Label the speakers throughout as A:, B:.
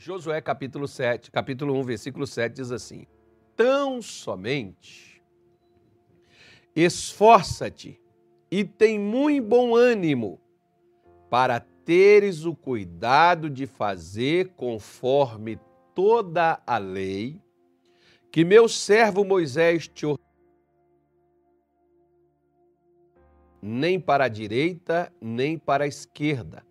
A: Josué capítulo 7, capítulo 1, versículo 7 diz assim: Tão somente esforça-te e tem muito bom ânimo para teres o cuidado de fazer conforme toda a lei que meu servo Moisés te ordenou. Nem para a direita, nem para a esquerda,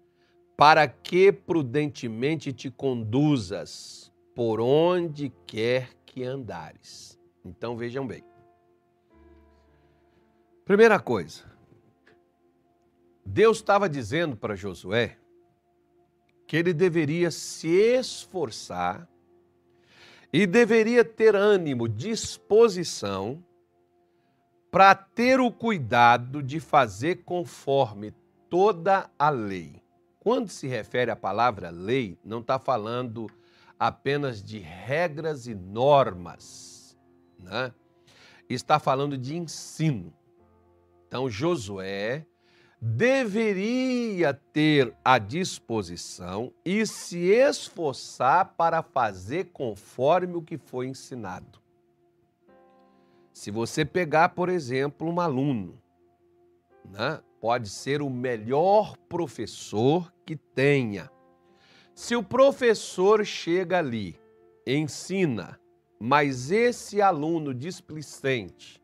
A: para que prudentemente te conduzas por onde quer que andares. Então vejam bem. Primeira coisa, Deus estava dizendo para Josué que ele deveria se esforçar e deveria ter ânimo, disposição para ter o cuidado de fazer conforme toda a lei. Quando se refere à palavra lei, não está falando apenas de regras e normas, né? está falando de ensino. Então, Josué deveria ter a disposição e se esforçar para fazer conforme o que foi ensinado. Se você pegar, por exemplo, um aluno, né, pode ser o melhor professor que tenha. Se o professor chega ali, ensina, mas esse aluno displicente,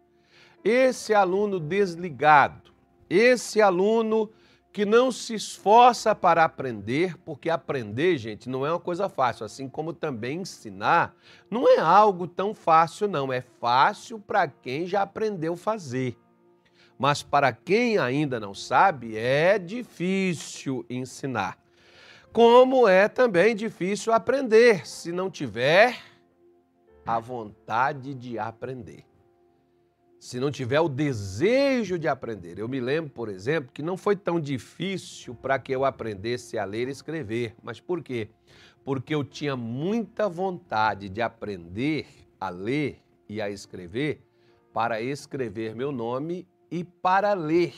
A: esse aluno desligado, esse aluno que não se esforça para aprender, porque aprender, gente, não é uma coisa fácil, assim como também ensinar, não é algo tão fácil, não. É fácil para quem já aprendeu fazer. Mas para quem ainda não sabe, é difícil ensinar. Como é também difícil aprender se não tiver a vontade de aprender se não tiver o desejo de aprender. Eu me lembro, por exemplo, que não foi tão difícil para que eu aprendesse a ler e escrever. Mas por quê? Porque eu tinha muita vontade de aprender a ler e a escrever para escrever meu nome e para ler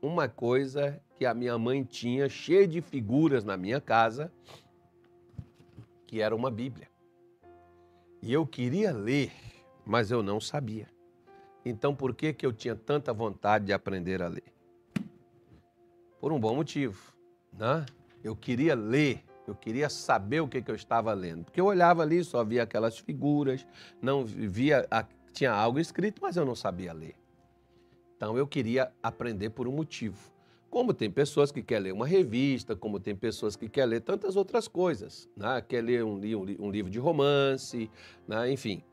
A: uma coisa que a minha mãe tinha cheia de figuras na minha casa, que era uma Bíblia. E eu queria ler, mas eu não sabia. Então, por que, que eu tinha tanta vontade de aprender a ler? Por um bom motivo. Né? Eu queria ler, eu queria saber o que, que eu estava lendo. Porque eu olhava ali, só via aquelas figuras, não via, tinha algo escrito, mas eu não sabia ler. Então, eu queria aprender por um motivo. Como tem pessoas que querem ler uma revista, como tem pessoas que querem ler tantas outras coisas, né? quer ler um, um, um livro de romance, né? enfim.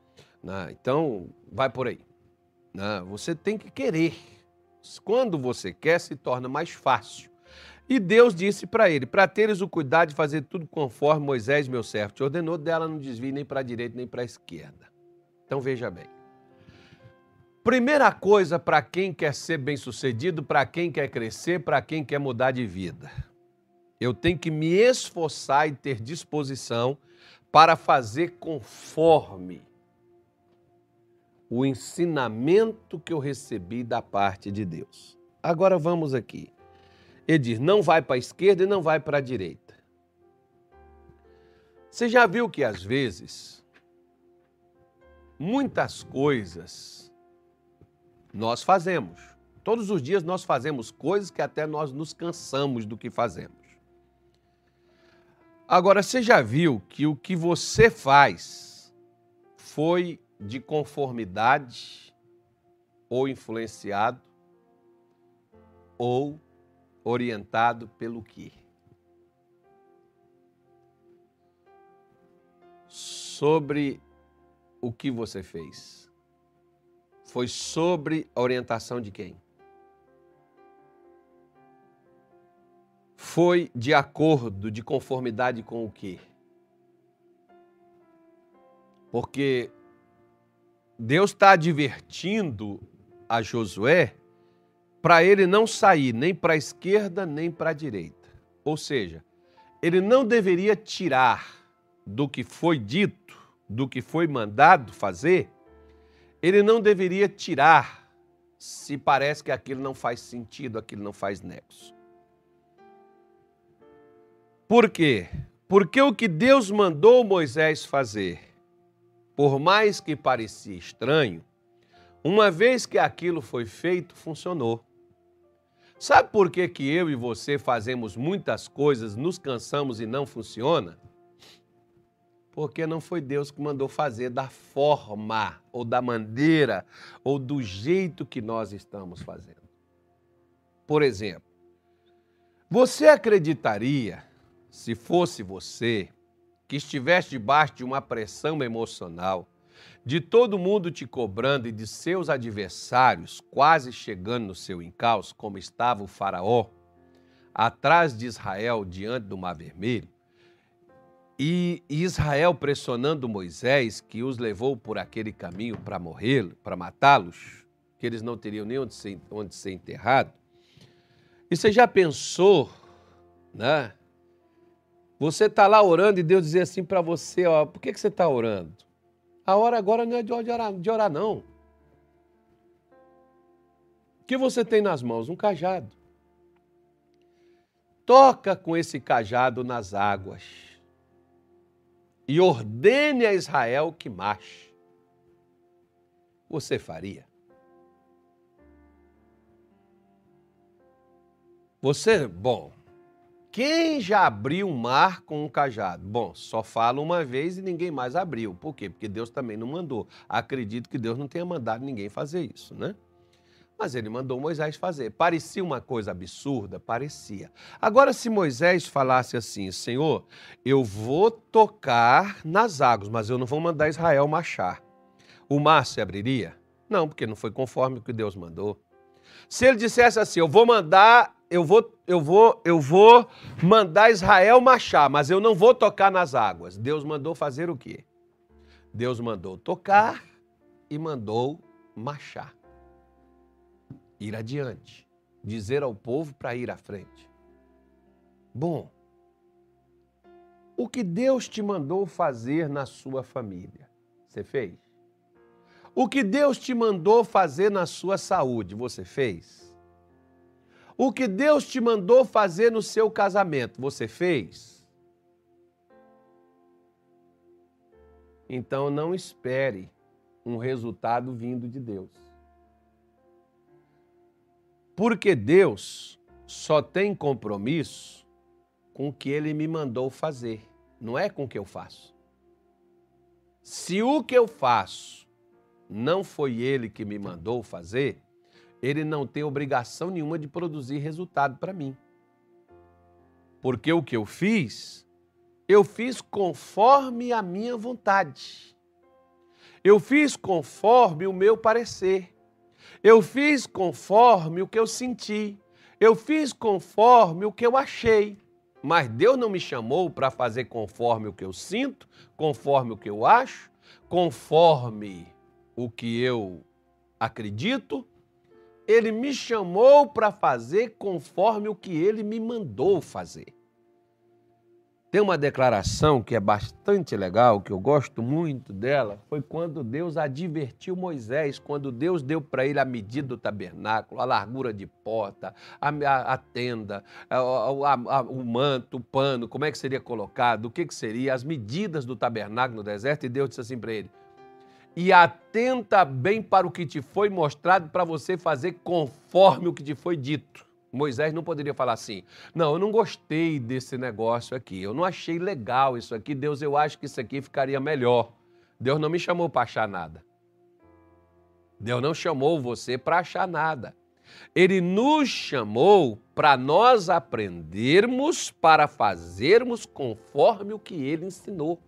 A: Né? Então, vai por aí. Não, você tem que querer. Quando você quer, se torna mais fácil. E Deus disse para ele: Para teres o cuidado de fazer tudo conforme Moisés, meu servo, te ordenou, dela não desvie nem para a direita nem para a esquerda. Então veja bem. Primeira coisa para quem quer ser bem-sucedido, para quem quer crescer, para quem quer mudar de vida. Eu tenho que me esforçar e ter disposição para fazer conforme o ensinamento que eu recebi da parte de Deus. Agora vamos aqui. Ele diz: não vai para a esquerda e não vai para a direita. Você já viu que às vezes muitas coisas nós fazemos. Todos os dias nós fazemos coisas que até nós nos cansamos do que fazemos. Agora, você já viu que o que você faz foi de conformidade ou influenciado ou orientado pelo quê? Sobre o que você fez. Foi sobre a orientação de quem? Foi de acordo, de conformidade com o quê? Porque Deus está advertindo a Josué para ele não sair nem para a esquerda nem para a direita. Ou seja, ele não deveria tirar do que foi dito, do que foi mandado fazer, ele não deveria tirar se parece que aquilo não faz sentido, aquilo não faz nexo. Por quê? Porque o que Deus mandou Moisés fazer, por mais que parecia estranho, uma vez que aquilo foi feito, funcionou. Sabe por que, que eu e você fazemos muitas coisas, nos cansamos e não funciona? Porque não foi Deus que mandou fazer da forma, ou da maneira, ou do jeito que nós estamos fazendo. Por exemplo, você acreditaria, se fosse você, que estivesse debaixo de uma pressão emocional, de todo mundo te cobrando e de seus adversários quase chegando no seu encalço, como estava o Faraó, atrás de Israel diante do Mar Vermelho, e Israel pressionando Moisés, que os levou por aquele caminho para morrer, para matá-los, que eles não teriam nem onde ser, onde ser enterrado. E você já pensou, né? Você está lá orando e Deus dizer assim para você, ó, por que, que você está orando? A hora agora não é de orar, de orar, não. O que você tem nas mãos? Um cajado. Toca com esse cajado nas águas e ordene a Israel que marche. Você faria? Você, bom, quem já abriu um mar com um cajado? Bom, só fala uma vez e ninguém mais abriu. Por quê? Porque Deus também não mandou. Acredito que Deus não tenha mandado ninguém fazer isso, né? Mas ele mandou Moisés fazer. Parecia uma coisa absurda? Parecia. Agora, se Moisés falasse assim: Senhor, eu vou tocar nas águas, mas eu não vou mandar Israel marchar. O mar se abriria? Não, porque não foi conforme o que Deus mandou. Se ele dissesse assim: Eu vou mandar eu vou, eu vou, eu vou mandar Israel marchar, mas eu não vou tocar nas águas. Deus mandou fazer o quê? Deus mandou tocar e mandou marchar. Ir adiante, dizer ao povo para ir à frente. Bom, o que Deus te mandou fazer na sua família, você fez? O que Deus te mandou fazer na sua saúde, você fez? O que Deus te mandou fazer no seu casamento, você fez? Então não espere um resultado vindo de Deus. Porque Deus só tem compromisso com o que ele me mandou fazer, não é com o que eu faço. Se o que eu faço não foi ele que me mandou fazer, ele não tem obrigação nenhuma de produzir resultado para mim. Porque o que eu fiz, eu fiz conforme a minha vontade. Eu fiz conforme o meu parecer. Eu fiz conforme o que eu senti. Eu fiz conforme o que eu achei. Mas Deus não me chamou para fazer conforme o que eu sinto, conforme o que eu acho, conforme o que eu acredito, ele me chamou para fazer conforme o que ele me mandou fazer. Tem uma declaração que é bastante legal, que eu gosto muito dela, foi quando Deus advertiu Moisés, quando Deus deu para ele a medida do tabernáculo, a largura de porta, a, a, a tenda, a, o manto, o pano, como é que seria colocado, o que, que seria, as medidas do tabernáculo no deserto, e Deus disse assim para ele: e atenta bem para o que te foi mostrado para você fazer conforme o que te foi dito. Moisés não poderia falar assim: não, eu não gostei desse negócio aqui, eu não achei legal isso aqui, Deus, eu acho que isso aqui ficaria melhor. Deus não me chamou para achar nada. Deus não chamou você para achar nada. Ele nos chamou para nós aprendermos, para fazermos conforme o que ele ensinou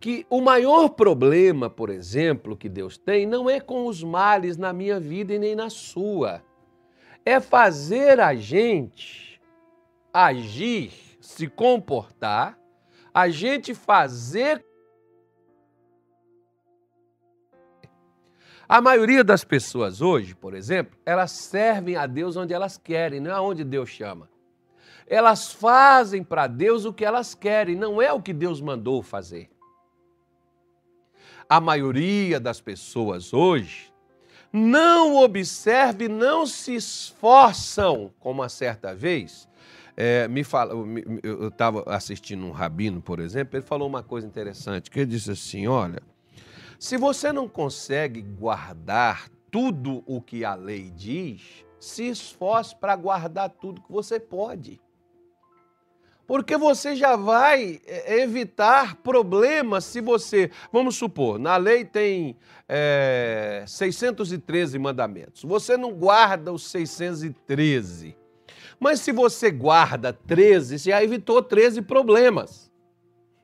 A: que o maior problema, por exemplo, que Deus tem não é com os males na minha vida e nem na sua. É fazer a gente agir, se comportar, a gente fazer. A maioria das pessoas hoje, por exemplo, elas servem a Deus onde elas querem, não é onde Deus chama. Elas fazem para Deus o que elas querem, não é o que Deus mandou fazer a maioria das pessoas hoje não observe, não se esforçam, como uma certa vez, É, me fala, eu estava assistindo um rabino, por exemplo, ele falou uma coisa interessante, que ele disse assim, olha, se você não consegue guardar tudo o que a lei diz, se esforce para guardar tudo que você pode. Porque você já vai é, evitar problemas se você. Vamos supor, na lei tem é, 613 mandamentos. Você não guarda os 613. Mas se você guarda 13, você já evitou 13 problemas.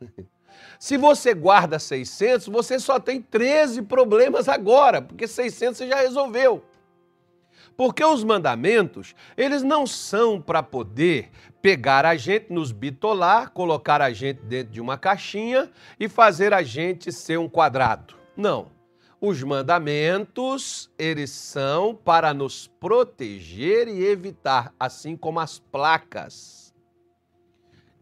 A: Se você guarda 600, você só tem 13 problemas agora, porque 600 você já resolveu. Porque os mandamentos, eles não são para poder pegar a gente, nos bitolar, colocar a gente dentro de uma caixinha e fazer a gente ser um quadrado. Não. Os mandamentos, eles são para nos proteger e evitar, assim como as placas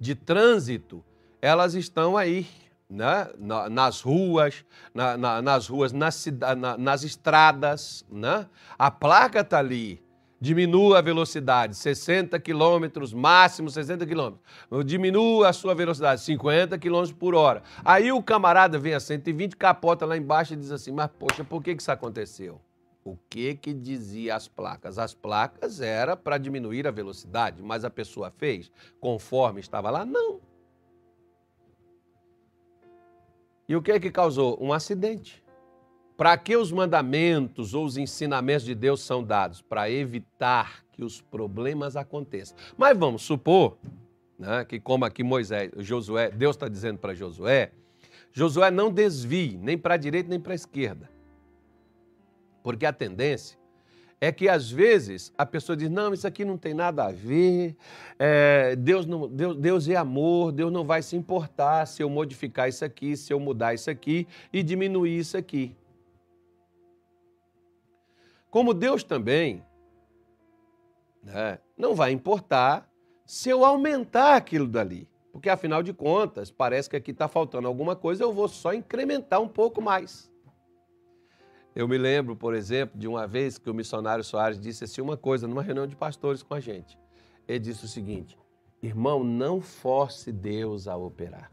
A: de trânsito, elas estão aí né? nas ruas, na, na, nas ruas, nas, na, nas estradas. Né? A placa está ali. Diminua a velocidade, 60 km, máximo 60 km. Diminua a sua velocidade, 50 km por hora. Aí o camarada vem a 120, capota lá embaixo e diz assim: Mas, poxa, por que, que isso aconteceu? O que que dizia as placas? As placas era para diminuir a velocidade, mas a pessoa fez conforme estava lá? Não. E o que é que causou? Um acidente. Para que os mandamentos ou os ensinamentos de Deus são dados? Para evitar que os problemas aconteçam. Mas vamos supor né, que, como aqui Moisés, Josué, Deus está dizendo para Josué, Josué não desvie nem para a direita nem para a esquerda. Porque a tendência é que às vezes a pessoa diz: não, isso aqui não tem nada a ver, é, Deus, não, Deus, Deus é amor, Deus não vai se importar se eu modificar isso aqui, se eu mudar isso aqui e diminuir isso aqui. Como Deus também né, não vai importar se eu aumentar aquilo dali. Porque afinal de contas, parece que aqui está faltando alguma coisa, eu vou só incrementar um pouco mais. Eu me lembro, por exemplo, de uma vez que o missionário Soares disse assim uma coisa numa reunião de pastores com a gente. Ele disse o seguinte: irmão, não force Deus a operar.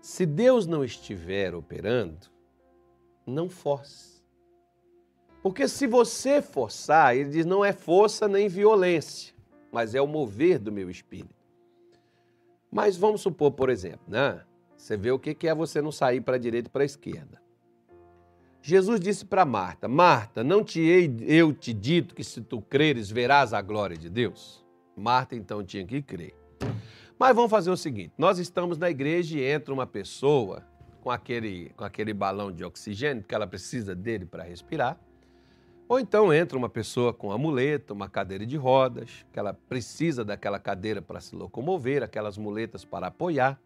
A: Se Deus não estiver operando, não force. Porque se você forçar, ele diz, não é força nem violência, mas é o mover do meu espírito. Mas vamos supor, por exemplo, né? Você vê o que é você não sair para a direita e para a esquerda. Jesus disse para Marta: Marta, não te hei eu te dito que se tu creres verás a glória de Deus? Marta então tinha que crer. Mas vamos fazer o seguinte: nós estamos na igreja e entra uma pessoa com aquele, com aquele balão de oxigênio, porque ela precisa dele para respirar. Ou então entra uma pessoa com amuleta, uma cadeira de rodas, que ela precisa daquela cadeira para se locomover, aquelas muletas para apoiar.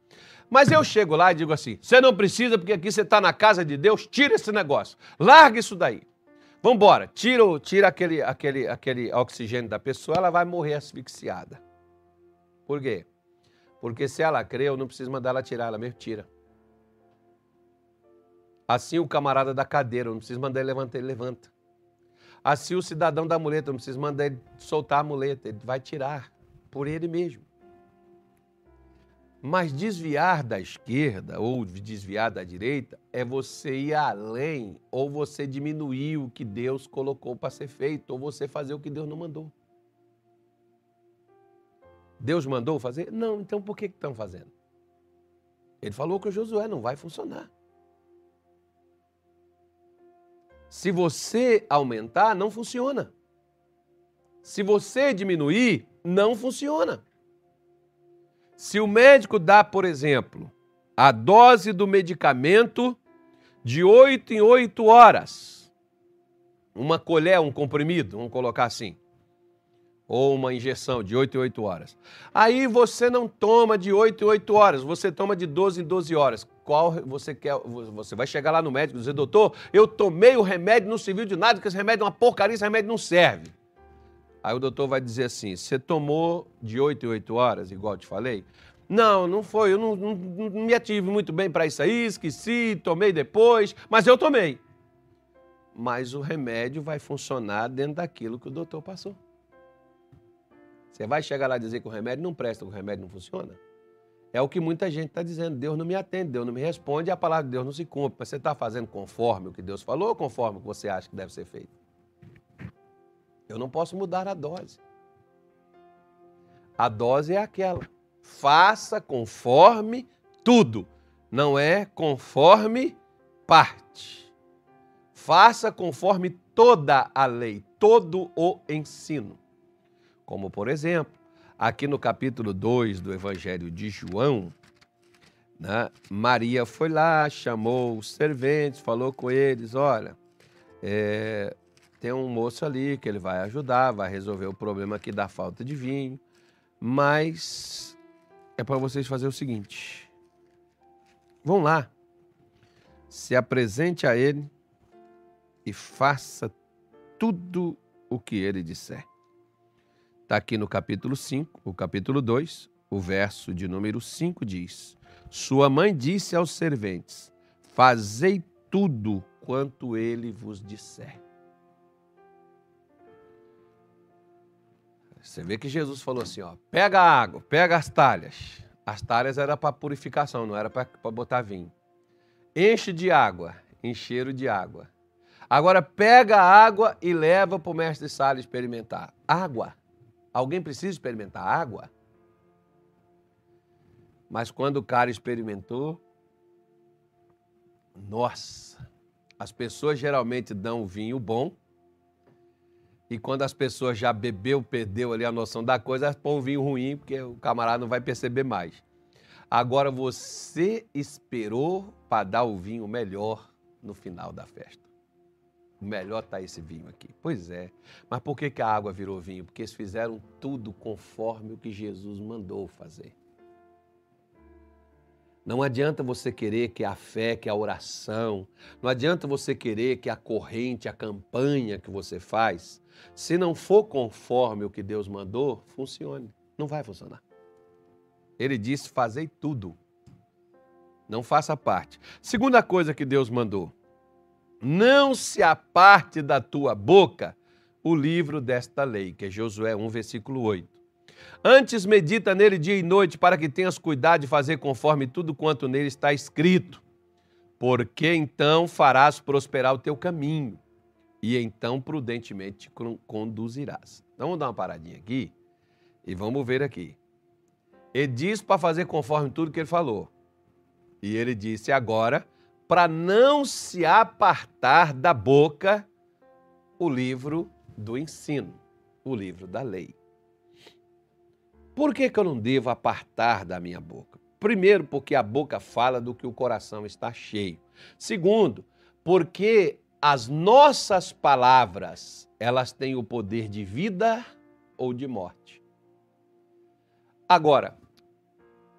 A: Mas eu chego lá e digo assim: você não precisa, porque aqui você está na casa de Deus, tira esse negócio, larga isso daí. Vamos embora, tira, tira aquele, aquele, aquele oxigênio da pessoa, ela vai morrer asfixiada. Por quê? Porque se ela crê, eu não preciso mandar ela tirar, ela mesmo tira. Assim o camarada da cadeira, eu não preciso mandar ele levantar, ele levanta. Assim o cidadão da muleta, não precisa mandar ele soltar a muleta, ele vai tirar por ele mesmo. Mas desviar da esquerda ou desviar da direita é você ir além ou você diminuir o que Deus colocou para ser feito ou você fazer o que Deus não mandou. Deus mandou fazer? Não, então por que estão fazendo? Ele falou o Josué não vai funcionar. Se você aumentar, não funciona. Se você diminuir, não funciona. Se o médico dá, por exemplo, a dose do medicamento de 8 em 8 horas, uma colher, um comprimido, vamos colocar assim, ou uma injeção de 8 em 8 horas. Aí você não toma de 8 em 8 horas, você toma de 12 em 12 horas. Qual você quer? Você vai chegar lá no médico e dizer, doutor, eu tomei o remédio, não serviu de nada, porque esse remédio é uma porcaria, esse remédio não serve. Aí o doutor vai dizer assim: você tomou de 8 em 8 horas, igual eu te falei? Não, não foi, eu não, não, não me ative muito bem para isso aí, esqueci, tomei depois, mas eu tomei. Mas o remédio vai funcionar dentro daquilo que o doutor passou. Você vai chegar lá e dizer que o remédio não presta, que o remédio não funciona? É o que muita gente está dizendo. Deus não me atende, Deus não me responde a palavra de Deus não se cumpre. Mas você está fazendo conforme o que Deus falou ou conforme o que você acha que deve ser feito? Eu não posso mudar a dose. A dose é aquela. Faça conforme tudo. Não é conforme parte. Faça conforme toda a lei, todo o ensino. Como, por exemplo, Aqui no capítulo 2 do Evangelho de João, né, Maria foi lá, chamou os serventes, falou com eles: olha, é, tem um moço ali que ele vai ajudar, vai resolver o problema aqui da falta de vinho, mas é para vocês fazer o seguinte: vão lá, se apresente a ele e faça tudo o que ele disser. Está aqui no capítulo 5, o capítulo 2, o verso de número 5 diz: Sua mãe disse aos serventes: Fazei tudo quanto ele vos disser. Você vê que Jesus falou assim: ó, pega a água, pega as talhas. As talhas era para purificação, não era para botar vinho. Enche de água, encheram de água. Agora pega a água e leva para o mestre Sala experimentar. Água. Alguém precisa experimentar água? Mas quando o cara experimentou, nossa, as pessoas geralmente dão o vinho bom. E quando as pessoas já bebeu, perdeu ali a noção da coisa, elas põem o vinho ruim, porque o camarada não vai perceber mais. Agora você esperou para dar o vinho melhor no final da festa. Melhor está esse vinho aqui. Pois é. Mas por que, que a água virou vinho? Porque eles fizeram tudo conforme o que Jesus mandou fazer. Não adianta você querer que a fé, que a oração, não adianta você querer que a corrente, a campanha que você faz, se não for conforme o que Deus mandou, funcione. Não vai funcionar. Ele disse: fazei tudo. Não faça parte. Segunda coisa que Deus mandou: não se aparte da tua boca o livro desta lei, que é Josué 1, versículo 8. Antes medita nele dia e noite, para que tenhas cuidado de fazer conforme tudo quanto nele está escrito. Porque então farás prosperar o teu caminho, e então prudentemente te conduzirás. Então vamos dar uma paradinha aqui e vamos ver aqui. Ele diz para fazer conforme tudo que ele falou. E ele disse agora para não se apartar da boca o livro do ensino, o livro da lei. Por que, que eu não devo apartar da minha boca? Primeiro, porque a boca fala do que o coração está cheio. Segundo, porque as nossas palavras, elas têm o poder de vida ou de morte. Agora,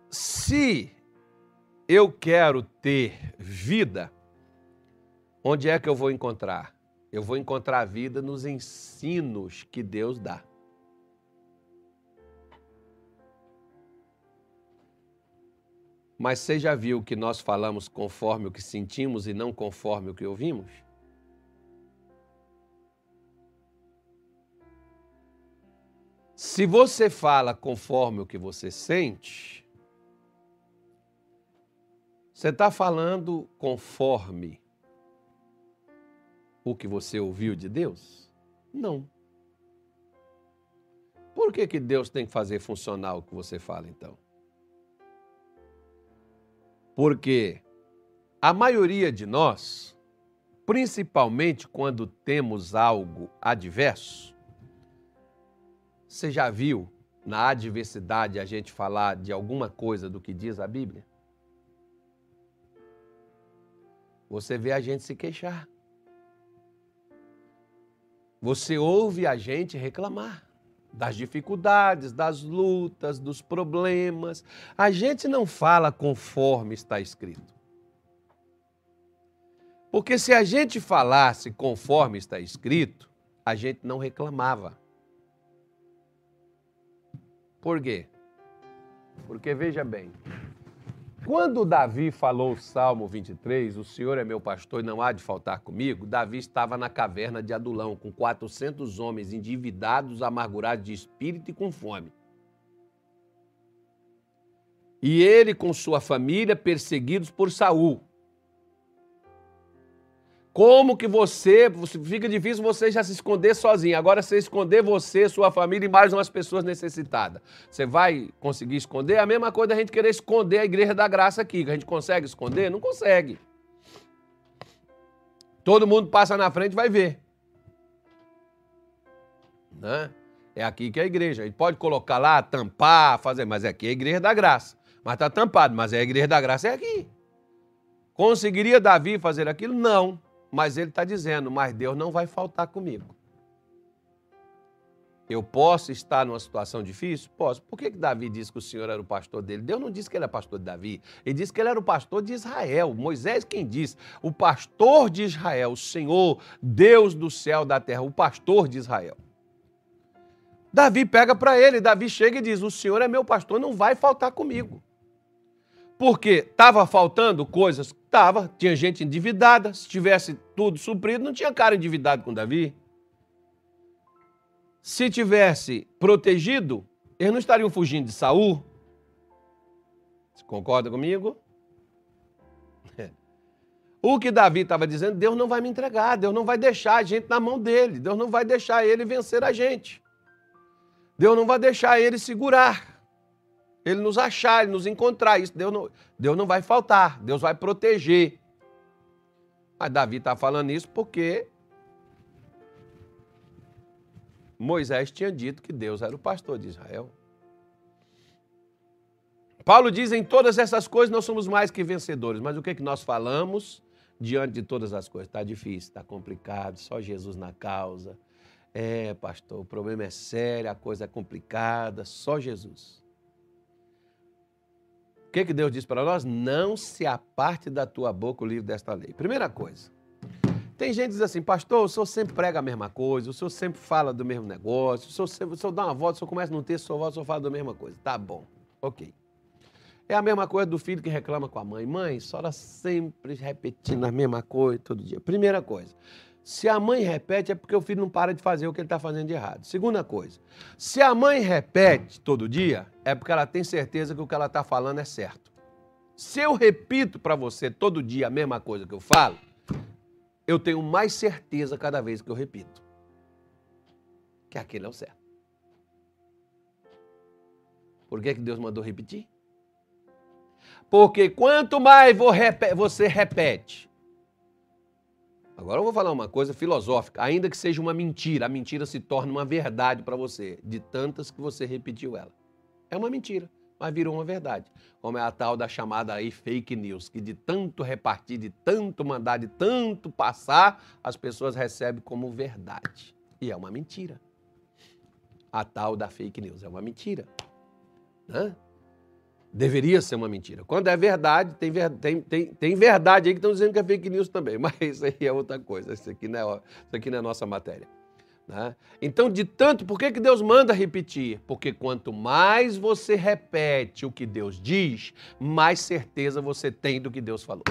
A: se eu quero ter vida, onde é que eu vou encontrar? Eu vou encontrar vida nos ensinos que Deus dá. Mas você já viu que nós falamos conforme o que sentimos e não conforme o que ouvimos? Se você fala conforme o que você sente, você está falando conforme o que você ouviu de Deus? Não. Por que, que Deus tem que fazer funcionar o que você fala, então? Porque a maioria de nós, principalmente quando temos algo adverso, você já viu na adversidade a gente falar de alguma coisa do que diz a Bíblia? Você vê a gente se queixar. Você ouve a gente reclamar das dificuldades, das lutas, dos problemas. A gente não fala conforme está escrito. Porque se a gente falasse conforme está escrito, a gente não reclamava. Por quê? Porque veja bem, Quando Davi falou o Salmo 23, o Senhor é meu pastor e não há de faltar comigo, Davi estava na caverna de Adulão, com 400 homens endividados, amargurados de espírito e com fome. E ele com sua família perseguidos por Saul. Como que você, fica difícil você já se esconder sozinho. Agora você esconder você, sua família e mais umas pessoas necessitadas. Você vai conseguir esconder? É a mesma coisa da gente querer esconder a igreja da graça aqui. A gente consegue esconder? Não consegue. Todo mundo passa na frente e vai ver. Né? É aqui que é a igreja. A gente pode colocar lá, tampar, fazer, mas aqui é a igreja da graça. Mas está tampado, mas é a igreja da graça é aqui. Conseguiria Davi fazer aquilo? Não. Mas ele está dizendo, mas Deus não vai faltar comigo. Eu posso estar numa situação difícil? Posso. Por que, que Davi disse que o Senhor era o pastor dele? Deus não disse que ele era pastor de Davi. Ele disse que ele era o pastor de Israel. Moisés quem disse? O pastor de Israel, o Senhor, Deus do céu, da terra, o pastor de Israel. Davi pega para ele, Davi chega e diz: O Senhor é meu pastor, não vai faltar comigo. Porque estava faltando coisas? Estava. Tinha gente endividada. Se tivesse tudo suprido, não tinha cara endividado com Davi. Se tivesse protegido, eles não estariam fugindo de Saul. Você concorda comigo? O que Davi estava dizendo, Deus não vai me entregar, Deus não vai deixar a gente na mão dele, Deus não vai deixar ele vencer a gente. Deus não vai deixar ele segurar ele nos achar, ele nos encontrar. Isso Deus não, Deus não vai faltar, Deus vai proteger. Mas Davi está falando isso porque Moisés tinha dito que Deus era o pastor de Israel. Paulo diz: em todas essas coisas nós somos mais que vencedores. Mas o que, é que nós falamos diante de todas as coisas? Está difícil, está complicado, só Jesus na causa. É, pastor, o problema é sério, a coisa é complicada, só Jesus. O que, que Deus diz para nós? Não se aparte da tua boca o livro desta lei. Primeira coisa. Tem gente que diz assim, pastor, o senhor sempre prega a mesma coisa, o senhor sempre fala do mesmo negócio, o senhor, sempre, o senhor dá uma volta, o senhor começa no texto, o senhor volta, o senhor fala da mesma coisa. Tá bom, ok. É a mesma coisa do filho que reclama com a mãe. Mãe, só ela sempre repetindo a mesma coisa todo dia. Primeira coisa. Se a mãe repete, é porque o filho não para de fazer o que ele está fazendo de errado. Segunda coisa, se a mãe repete todo dia, é porque ela tem certeza que o que ela está falando é certo. Se eu repito para você todo dia a mesma coisa que eu falo, eu tenho mais certeza cada vez que eu repito que aquele é o certo. Por que, que Deus mandou repetir? Porque quanto mais você repete Agora eu vou falar uma coisa filosófica. Ainda que seja uma mentira, a mentira se torna uma verdade para você, de tantas que você repetiu ela. É uma mentira, mas virou uma verdade. Como é a tal da chamada aí fake news, que de tanto repartir, de tanto mandar, de tanto passar, as pessoas recebem como verdade. E é uma mentira. A tal da fake news é uma mentira. Né? Deveria ser uma mentira. Quando é verdade, tem, tem, tem, tem verdade aí que estão dizendo que é fake news também, mas isso aí é outra coisa. Isso aqui não é, isso aqui não é nossa matéria. Né? Então, de tanto, por que, que Deus manda repetir? Porque quanto mais você repete o que Deus diz, mais certeza você tem do que Deus falou.